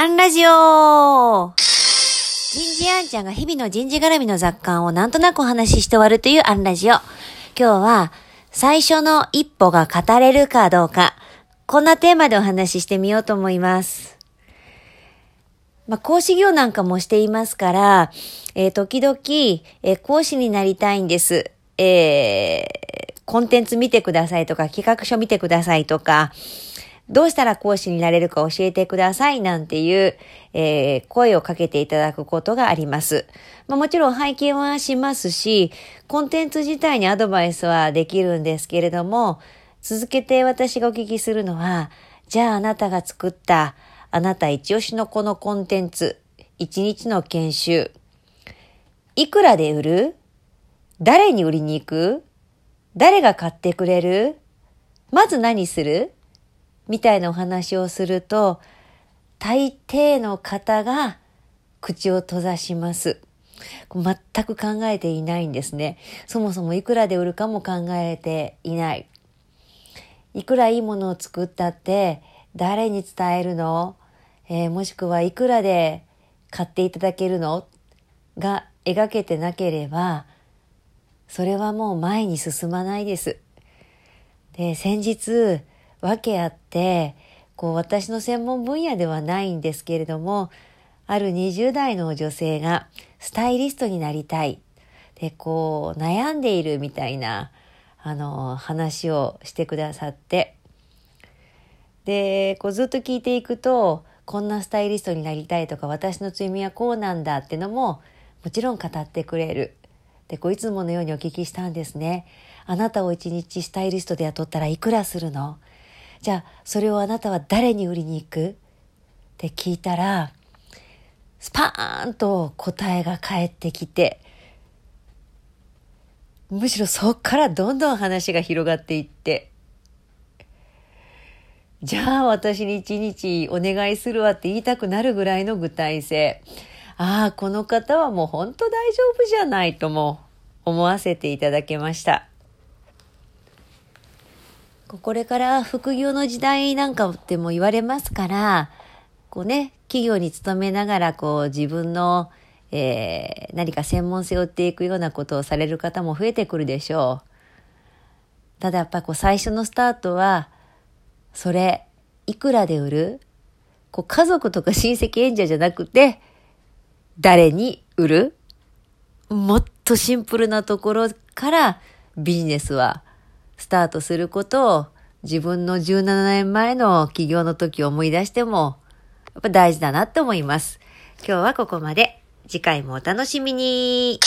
アンラジオ人事アンちゃんが日々の人事絡みの雑感をなんとなくお話しして終わるというアンラジオ。今日は、最初の一歩が語れるかどうか、こんなテーマでお話ししてみようと思います。まあ、講師業なんかもしていますから、えー、時々、えー、講師になりたいんです。えー、コンテンツ見てくださいとか、企画書見てくださいとか、どうしたら講師になれるか教えてくださいなんていう、えー、声をかけていただくことがあります。まあ、もちろん拝見はしますし、コンテンツ自体にアドバイスはできるんですけれども、続けて私がお聞きするのは、じゃああなたが作ったあなた一押しのこのコンテンツ、一日の研修、いくらで売る誰に売りに行く誰が買ってくれるまず何するみたいなお話をすると、大抵の方が口を閉ざします。全く考えていないんですね。そもそもいくらで売るかも考えていない。いくらいいものを作ったって誰に伝えるの、えー、もしくはいくらで買っていただけるの？が描けてなければ、それはもう前に進まないです。で、先日、訳あって、こう私の専門分野ではないんですけれども、ある20代の女性がスタイリストになりたい。で、こう悩んでいるみたいな、あの、話をしてくださって、で、こうずっと聞いていくと、こんなスタイリストになりたいとか、私の強みはこうなんだってのも、もちろん語ってくれる。で、こういつものようにお聞きしたんですね。あなたを一日スタイリストで雇ったらいくらするの？じゃあそれをあなたは誰に売りに行く？って聞いたらスパーンと答えが返ってきてむしろそっからどんどん話が広がっていってじゃあ私に一日お願いするわって言いたくなるぐらいの具体性ああこの方はもう本当大丈夫じゃないとも思わせていただけました。これから副業の時代なんかっても言われますから、こうね、企業に勤めながらこう自分の、えー、何か専門性を追っていくようなことをされる方も増えてくるでしょう。ただやっぱこう最初のスタートは、それ、いくらで売る？こう家族とか親戚演者じゃなくて、誰に売る？もっとシンプルなところからビジネスはスタートすることを自分の17年前の起業の時を思い出しても、やっぱ大事だなって思います。今日はここまで。次回もお楽しみに。